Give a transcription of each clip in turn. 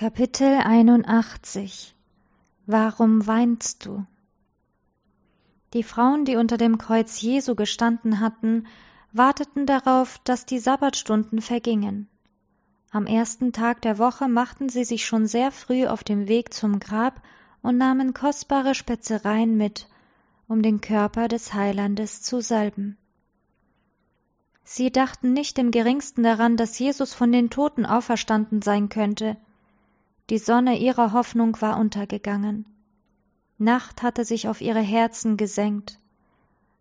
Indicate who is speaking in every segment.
Speaker 1: Kapitel 81 Warum weinst du? Die Frauen, die unter dem Kreuz Jesu gestanden hatten, warteten darauf, dass die Sabbatstunden vergingen. Am ersten Tag der Woche machten sie sich schon sehr früh auf dem Weg zum Grab und nahmen kostbare Spezereien mit, um den Körper des Heilandes zu salben. Sie dachten nicht im geringsten daran, dass Jesus von den Toten auferstanden sein könnte, die Sonne ihrer Hoffnung war untergegangen. Nacht hatte sich auf ihre Herzen gesenkt.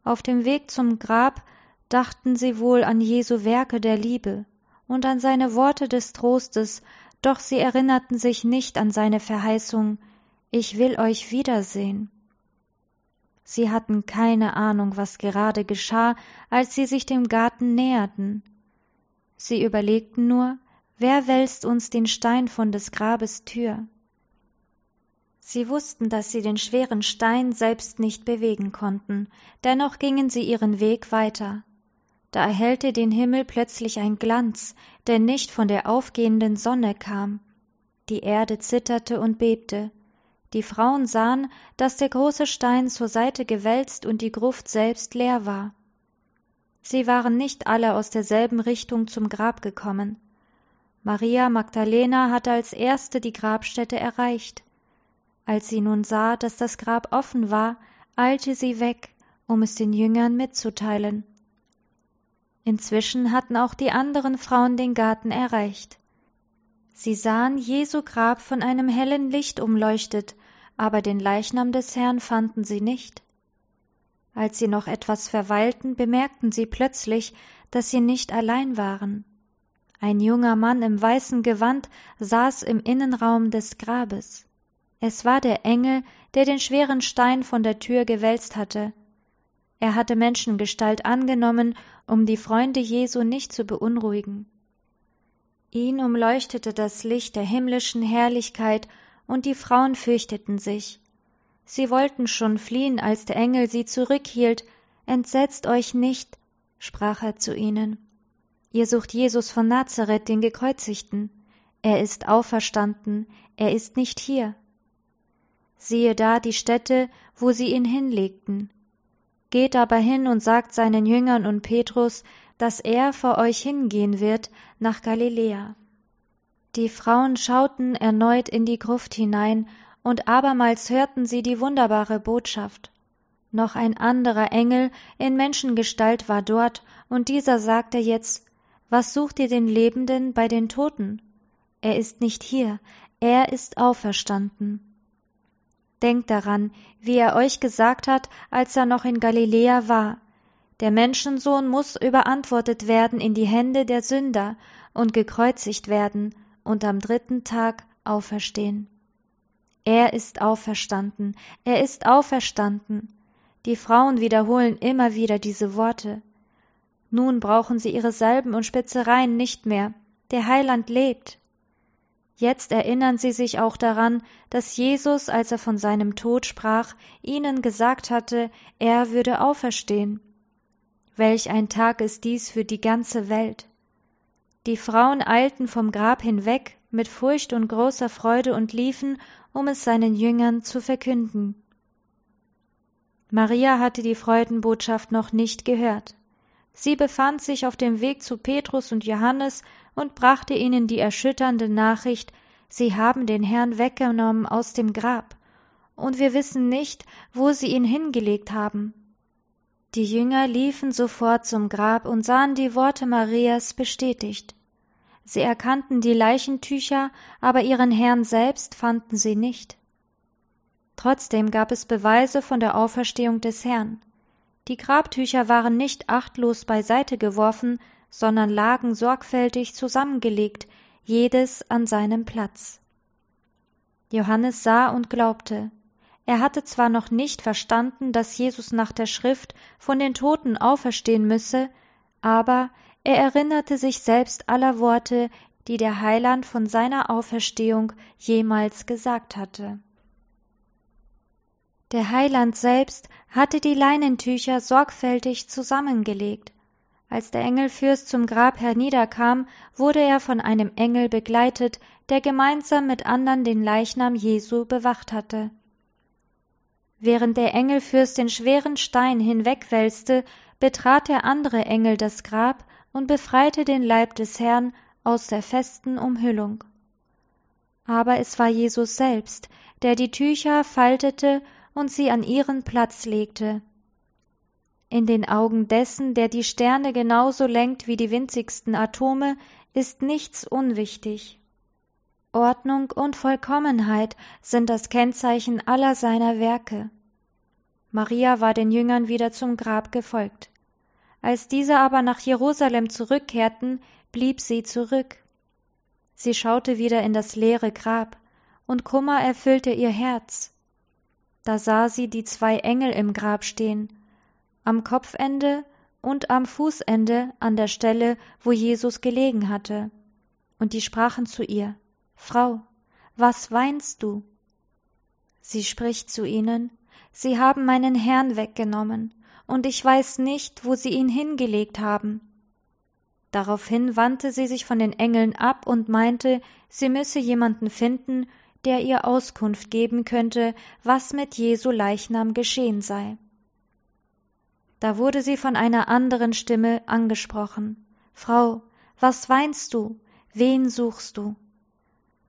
Speaker 1: Auf dem Weg zum Grab dachten sie wohl an Jesu Werke der Liebe und an seine Worte des Trostes, doch sie erinnerten sich nicht an seine Verheißung Ich will euch wiedersehen. Sie hatten keine Ahnung, was gerade geschah, als sie sich dem Garten näherten. Sie überlegten nur, Wer wälzt uns den Stein von des Grabes Tür? Sie wussten, dass sie den schweren Stein selbst nicht bewegen konnten, dennoch gingen sie ihren Weg weiter. Da erhellte den Himmel plötzlich ein Glanz, der nicht von der aufgehenden Sonne kam. Die Erde zitterte und bebte. Die Frauen sahen, dass der große Stein zur Seite gewälzt und die Gruft selbst leer war. Sie waren nicht alle aus derselben Richtung zum Grab gekommen. Maria Magdalena hatte als erste die Grabstätte erreicht. Als sie nun sah, dass das Grab offen war, eilte sie weg, um es den Jüngern mitzuteilen. Inzwischen hatten auch die anderen Frauen den Garten erreicht. Sie sahen Jesu Grab von einem hellen Licht umleuchtet, aber den Leichnam des Herrn fanden sie nicht. Als sie noch etwas verweilten, bemerkten sie plötzlich, dass sie nicht allein waren. Ein junger Mann im weißen Gewand saß im Innenraum des Grabes. Es war der Engel, der den schweren Stein von der Tür gewälzt hatte. Er hatte Menschengestalt angenommen, um die Freunde Jesu nicht zu beunruhigen. Ihn umleuchtete das Licht der himmlischen Herrlichkeit, und die Frauen fürchteten sich. Sie wollten schon fliehen, als der Engel sie zurückhielt. Entsetzt euch nicht, sprach er zu ihnen. Ihr sucht Jesus von Nazareth, den Gekreuzigten. Er ist auferstanden, er ist nicht hier. Siehe da die Stätte, wo sie ihn hinlegten. Geht aber hin und sagt seinen Jüngern und Petrus, dass er vor euch hingehen wird nach Galiläa. Die Frauen schauten erneut in die Gruft hinein, und abermals hörten sie die wunderbare Botschaft. Noch ein anderer Engel in Menschengestalt war dort, und dieser sagte jetzt was sucht ihr den Lebenden bei den Toten? Er ist nicht hier, er ist auferstanden. Denkt daran, wie er euch gesagt hat, als er noch in Galiläa war. Der Menschensohn muss überantwortet werden in die Hände der Sünder und gekreuzigt werden und am dritten Tag auferstehen. Er ist auferstanden, er ist auferstanden. Die Frauen wiederholen immer wieder diese Worte. Nun brauchen sie ihre Salben und Spitzereien nicht mehr. Der Heiland lebt. Jetzt erinnern sie sich auch daran, dass Jesus, als er von seinem Tod sprach, ihnen gesagt hatte, er würde auferstehen. Welch ein Tag ist dies für die ganze Welt. Die Frauen eilten vom Grab hinweg mit Furcht und großer Freude und liefen, um es seinen Jüngern zu verkünden. Maria hatte die Freudenbotschaft noch nicht gehört. Sie befand sich auf dem Weg zu Petrus und Johannes und brachte ihnen die erschütternde Nachricht, sie haben den Herrn weggenommen aus dem Grab, und wir wissen nicht, wo sie ihn hingelegt haben. Die Jünger liefen sofort zum Grab und sahen die Worte Marias bestätigt. Sie erkannten die Leichentücher, aber ihren Herrn selbst fanden sie nicht. Trotzdem gab es Beweise von der Auferstehung des Herrn. Die Grabtücher waren nicht achtlos beiseite geworfen, sondern lagen sorgfältig zusammengelegt, jedes an seinem Platz. Johannes sah und glaubte. Er hatte zwar noch nicht verstanden, dass Jesus nach der Schrift von den Toten auferstehen müsse, aber er erinnerte sich selbst aller Worte, die der Heiland von seiner Auferstehung jemals gesagt hatte. Der Heiland selbst hatte die Leinentücher sorgfältig zusammengelegt. Als der Engelfürst zum Grab herniederkam, wurde er von einem Engel begleitet, der gemeinsam mit andern den Leichnam Jesu bewacht hatte. Während der Engelfürst den schweren Stein hinwegwälzte, betrat der andere Engel das Grab und befreite den Leib des Herrn aus der festen Umhüllung. Aber es war Jesus selbst, der die Tücher faltete und sie an ihren Platz legte. In den Augen dessen, der die Sterne genauso lenkt wie die winzigsten Atome, ist nichts unwichtig. Ordnung und Vollkommenheit sind das Kennzeichen aller seiner Werke. Maria war den Jüngern wieder zum Grab gefolgt. Als diese aber nach Jerusalem zurückkehrten, blieb sie zurück. Sie schaute wieder in das leere Grab, und Kummer erfüllte ihr Herz. Da sah sie die zwei Engel im Grab stehen, am Kopfende und am Fußende an der Stelle, wo Jesus gelegen hatte. Und die sprachen zu ihr, Frau, was weinst du? Sie spricht zu ihnen, Sie haben meinen Herrn weggenommen, und ich weiß nicht, wo Sie ihn hingelegt haben. Daraufhin wandte sie sich von den Engeln ab und meinte, sie müsse jemanden finden, der ihr Auskunft geben könnte, was mit Jesu Leichnam geschehen sei. Da wurde sie von einer anderen Stimme angesprochen. Frau, was weinst du? Wen suchst du?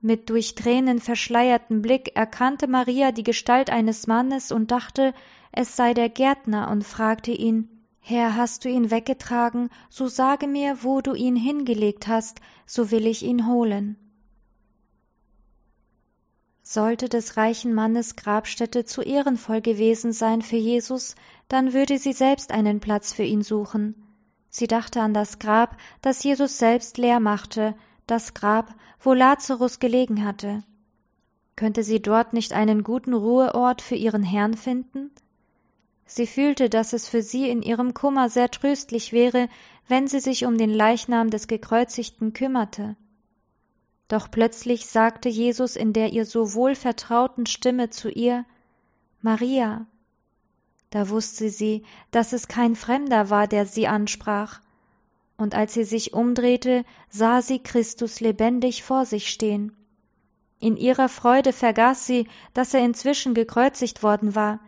Speaker 1: Mit durch Tränen verschleiertem Blick erkannte Maria die Gestalt eines Mannes und dachte, es sei der Gärtner und fragte ihn, Herr, hast du ihn weggetragen, so sage mir, wo du ihn hingelegt hast, so will ich ihn holen. Sollte des reichen Mannes Grabstätte zu ehrenvoll gewesen sein für Jesus, dann würde sie selbst einen Platz für ihn suchen. Sie dachte an das Grab, das Jesus selbst leer machte, das Grab, wo Lazarus gelegen hatte. Könnte sie dort nicht einen guten Ruheort für ihren Herrn finden? Sie fühlte, dass es für sie in ihrem Kummer sehr tröstlich wäre, wenn sie sich um den Leichnam des Gekreuzigten kümmerte. Doch plötzlich sagte Jesus in der ihr so wohl vertrauten Stimme zu ihr Maria. Da wusste sie, dass es kein Fremder war, der sie ansprach, und als sie sich umdrehte, sah sie Christus lebendig vor sich stehen. In ihrer Freude vergaß sie, dass er inzwischen gekreuzigt worden war.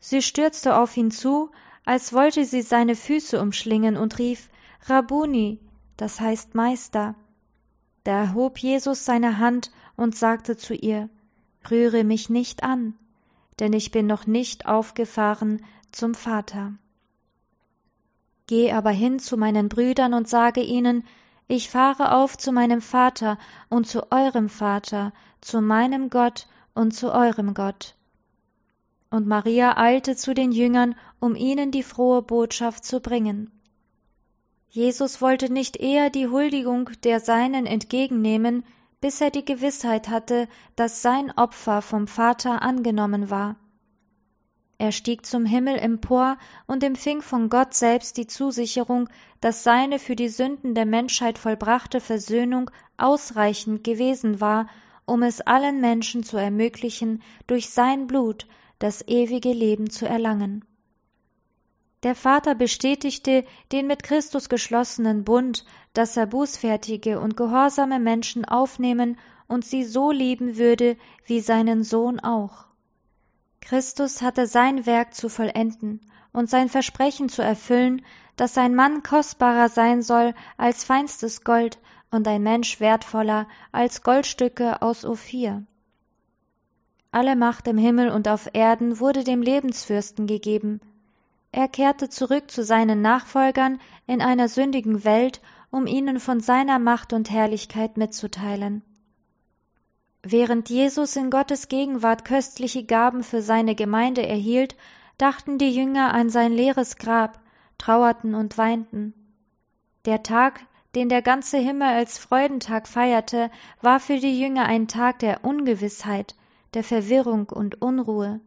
Speaker 1: Sie stürzte auf ihn zu, als wollte sie seine Füße umschlingen und rief Rabuni, das heißt Meister. Da erhob Jesus seine Hand und sagte zu ihr Rühre mich nicht an, denn ich bin noch nicht aufgefahren zum Vater. Geh aber hin zu meinen Brüdern und sage ihnen, ich fahre auf zu meinem Vater und zu eurem Vater, zu meinem Gott und zu eurem Gott. Und Maria eilte zu den Jüngern, um ihnen die frohe Botschaft zu bringen. Jesus wollte nicht eher die Huldigung der Seinen entgegennehmen, bis er die Gewissheit hatte, dass sein Opfer vom Vater angenommen war. Er stieg zum Himmel empor und empfing von Gott selbst die Zusicherung, dass seine für die Sünden der Menschheit vollbrachte Versöhnung ausreichend gewesen war, um es allen Menschen zu ermöglichen, durch sein Blut das ewige Leben zu erlangen. Der Vater bestätigte den mit Christus geschlossenen Bund, dass er bußfertige und gehorsame Menschen aufnehmen und sie so lieben würde wie seinen Sohn auch. Christus hatte sein Werk zu vollenden und sein Versprechen zu erfüllen, dass ein Mann kostbarer sein soll als feinstes Gold und ein Mensch wertvoller als Goldstücke aus Ophir. Alle Macht im Himmel und auf Erden wurde dem Lebensfürsten gegeben, er kehrte zurück zu seinen Nachfolgern in einer sündigen Welt, um ihnen von seiner Macht und Herrlichkeit mitzuteilen. Während Jesus in Gottes Gegenwart köstliche Gaben für seine Gemeinde erhielt, dachten die Jünger an sein leeres Grab, trauerten und weinten. Der Tag, den der ganze Himmel als Freudentag feierte, war für die Jünger ein Tag der Ungewissheit, der Verwirrung und Unruhe.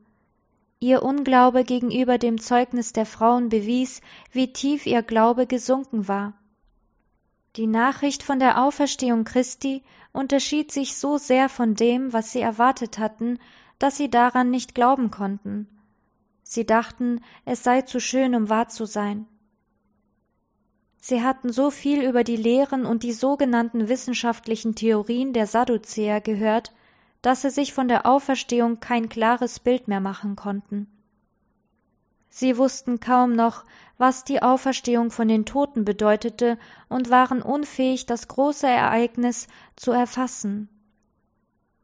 Speaker 1: Ihr Unglaube gegenüber dem Zeugnis der Frauen bewies, wie tief ihr Glaube gesunken war. Die Nachricht von der Auferstehung Christi unterschied sich so sehr von dem, was sie erwartet hatten, dass sie daran nicht glauben konnten. Sie dachten, es sei zu schön, um wahr zu sein. Sie hatten so viel über die Lehren und die sogenannten wissenschaftlichen Theorien der Sadduzäer gehört, dass sie sich von der Auferstehung kein klares Bild mehr machen konnten. Sie wussten kaum noch, was die Auferstehung von den Toten bedeutete und waren unfähig, das große Ereignis zu erfassen.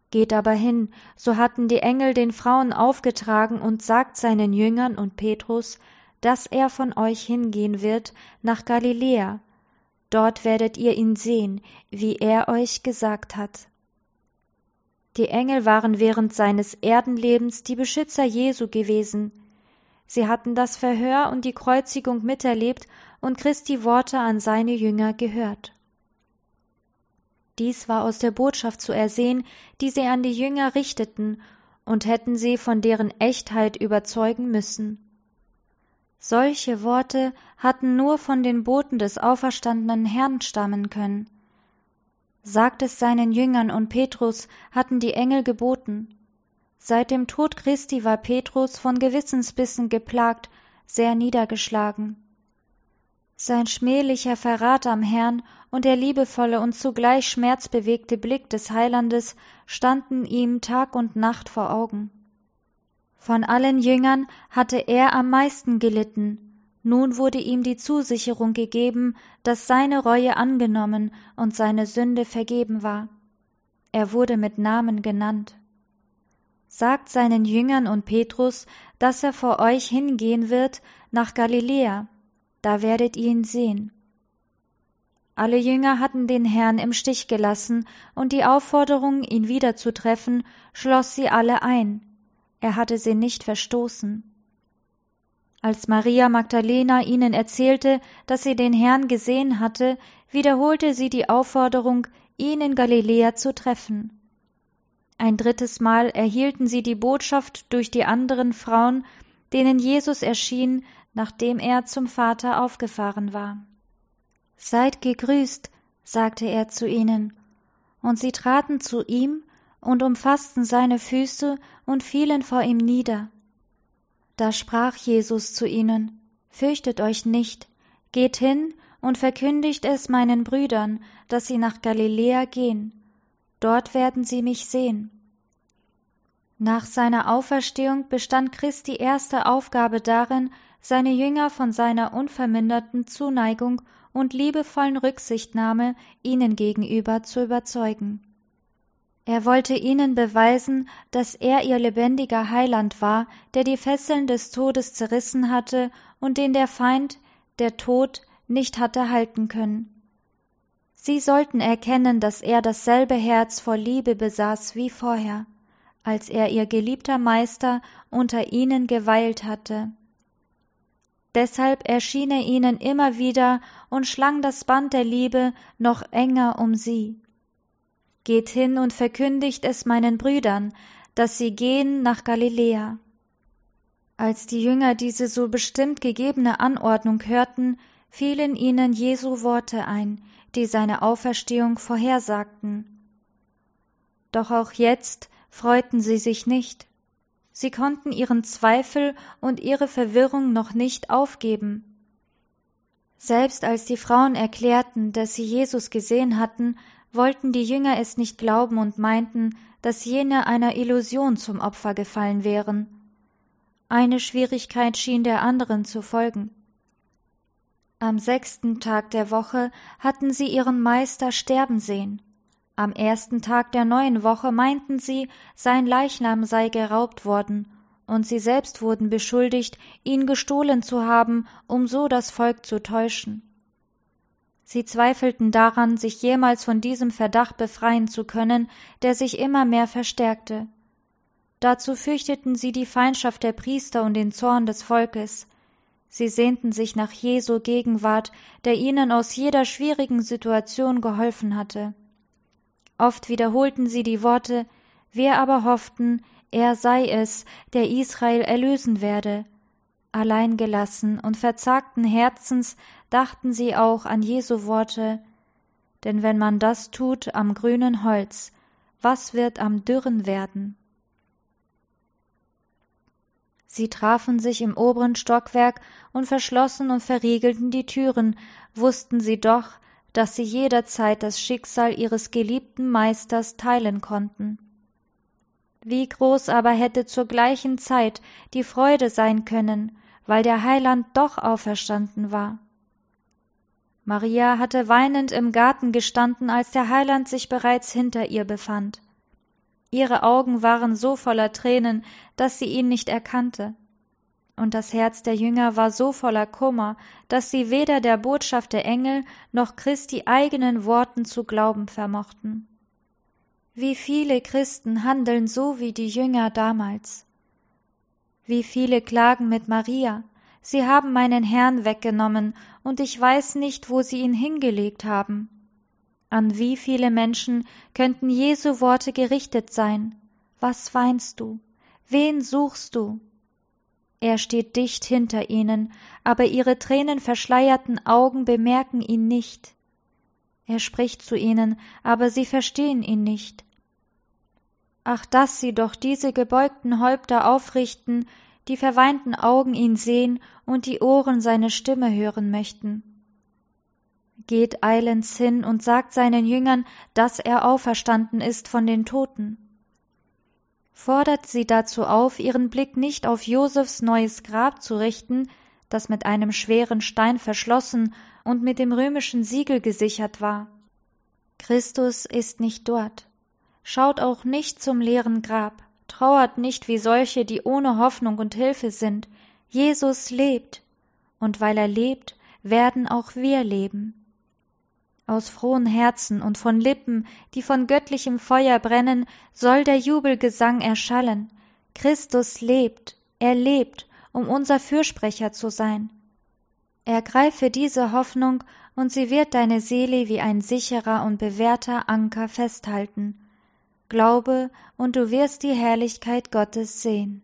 Speaker 1: Geht aber hin, so hatten die Engel den Frauen aufgetragen und sagt seinen Jüngern und Petrus, dass er von euch hingehen wird nach Galiläa. Dort werdet ihr ihn sehen, wie er euch gesagt hat. Die Engel waren während seines Erdenlebens die Beschützer Jesu gewesen. Sie hatten das Verhör und die Kreuzigung miterlebt und Christi Worte an seine Jünger gehört. Dies war aus der Botschaft zu ersehen, die sie an die Jünger richteten, und hätten sie von deren Echtheit überzeugen müssen. Solche Worte hatten nur von den Boten des auferstandenen Herrn stammen können. Sagt es seinen Jüngern und Petrus hatten die Engel geboten. Seit dem Tod Christi war Petrus von Gewissensbissen geplagt, sehr niedergeschlagen. Sein schmählicher Verrat am Herrn und der liebevolle und zugleich schmerzbewegte Blick des Heilandes standen ihm Tag und Nacht vor Augen. Von allen Jüngern hatte er am meisten gelitten. Nun wurde ihm die Zusicherung gegeben, dass seine Reue angenommen und seine Sünde vergeben war. Er wurde mit Namen genannt. Sagt seinen Jüngern und Petrus, dass er vor euch hingehen wird nach Galiläa, da werdet ihr ihn sehen. Alle Jünger hatten den Herrn im Stich gelassen, und die Aufforderung, ihn wieder zu treffen, schloss sie alle ein er hatte sie nicht verstoßen. Als Maria Magdalena ihnen erzählte, dass sie den Herrn gesehen hatte, wiederholte sie die Aufforderung, ihn in Galiläa zu treffen. Ein drittes Mal erhielten sie die Botschaft durch die anderen Frauen, denen Jesus erschien, nachdem er zum Vater aufgefahren war. Seid gegrüßt, sagte er zu ihnen, und sie traten zu ihm und umfassten seine Füße und fielen vor ihm nieder. Da sprach Jesus zu ihnen, Fürchtet euch nicht, geht hin und verkündigt es meinen Brüdern, dass sie nach Galiläa gehen, dort werden sie mich sehen. Nach seiner Auferstehung bestand Christi erste Aufgabe darin, seine Jünger von seiner unverminderten Zuneigung und liebevollen Rücksichtnahme ihnen gegenüber zu überzeugen. Er wollte ihnen beweisen, dass er ihr lebendiger Heiland war, der die Fesseln des Todes zerrissen hatte und den der Feind, der Tod, nicht hatte halten können. Sie sollten erkennen, dass er dasselbe Herz voll Liebe besaß wie vorher, als er ihr geliebter Meister unter ihnen geweilt hatte. Deshalb erschien er ihnen immer wieder und schlang das Band der Liebe noch enger um sie. Geht hin und verkündigt es meinen Brüdern, dass sie gehen nach Galiläa. Als die Jünger diese so bestimmt gegebene Anordnung hörten, fielen ihnen Jesu Worte ein, die seine Auferstehung vorhersagten. Doch auch jetzt freuten sie sich nicht. Sie konnten ihren Zweifel und ihre Verwirrung noch nicht aufgeben. Selbst als die Frauen erklärten, dass sie Jesus gesehen hatten, wollten die Jünger es nicht glauben und meinten, dass jene einer Illusion zum Opfer gefallen wären. Eine Schwierigkeit schien der anderen zu folgen. Am sechsten Tag der Woche hatten sie ihren Meister sterben sehen. Am ersten Tag der neuen Woche meinten sie, sein Leichnam sei geraubt worden, und sie selbst wurden beschuldigt, ihn gestohlen zu haben, um so das Volk zu täuschen. Sie zweifelten daran, sich jemals von diesem Verdacht befreien zu können, der sich immer mehr verstärkte. Dazu fürchteten sie die Feindschaft der Priester und den Zorn des Volkes. Sie sehnten sich nach Jesu Gegenwart, der ihnen aus jeder schwierigen Situation geholfen hatte. Oft wiederholten sie die Worte, wir aber hofften, er sei es, der Israel erlösen werde. Allein gelassen und verzagten Herzens dachten sie auch an Jesu Worte, denn wenn man das tut am grünen Holz, was wird am dürren werden? Sie trafen sich im oberen Stockwerk und verschlossen und verriegelten die Türen, wussten sie doch, dass sie jederzeit das Schicksal ihres geliebten Meisters teilen konnten. Wie groß aber hätte zur gleichen Zeit die Freude sein können, weil der Heiland doch auferstanden war. Maria hatte weinend im Garten gestanden, als der Heiland sich bereits hinter ihr befand. Ihre Augen waren so voller Tränen, dass sie ihn nicht erkannte. Und das Herz der Jünger war so voller Kummer, dass sie weder der Botschaft der Engel noch Christi eigenen Worten zu glauben vermochten. Wie viele Christen handeln so wie die Jünger damals. Wie viele klagen mit Maria, Sie haben meinen Herrn weggenommen, und ich weiß nicht, wo Sie ihn hingelegt haben. An wie viele Menschen könnten Jesu Worte gerichtet sein? Was weinst du? Wen suchst du? Er steht dicht hinter ihnen, aber ihre tränenverschleierten Augen bemerken ihn nicht. Er spricht zu ihnen, aber sie verstehen ihn nicht. Ach, dass sie doch diese gebeugten Häupter aufrichten, die verweinten Augen ihn sehen und die Ohren seine Stimme hören möchten geht eilends hin und sagt seinen Jüngern, dass er auferstanden ist von den Toten. Fordert sie dazu auf, ihren Blick nicht auf Josefs neues Grab zu richten, das mit einem schweren Stein verschlossen und mit dem römischen Siegel gesichert war. Christus ist nicht dort. Schaut auch nicht zum leeren Grab, trauert nicht wie solche, die ohne Hoffnung und Hilfe sind. Jesus lebt, und weil er lebt, werden auch wir leben aus frohen Herzen und von Lippen, die von göttlichem Feuer brennen, soll der Jubelgesang erschallen. Christus lebt, er lebt, um unser Fürsprecher zu sein. Ergreife diese Hoffnung, und sie wird deine Seele wie ein sicherer und bewährter Anker festhalten. Glaube, und du wirst die Herrlichkeit Gottes sehen.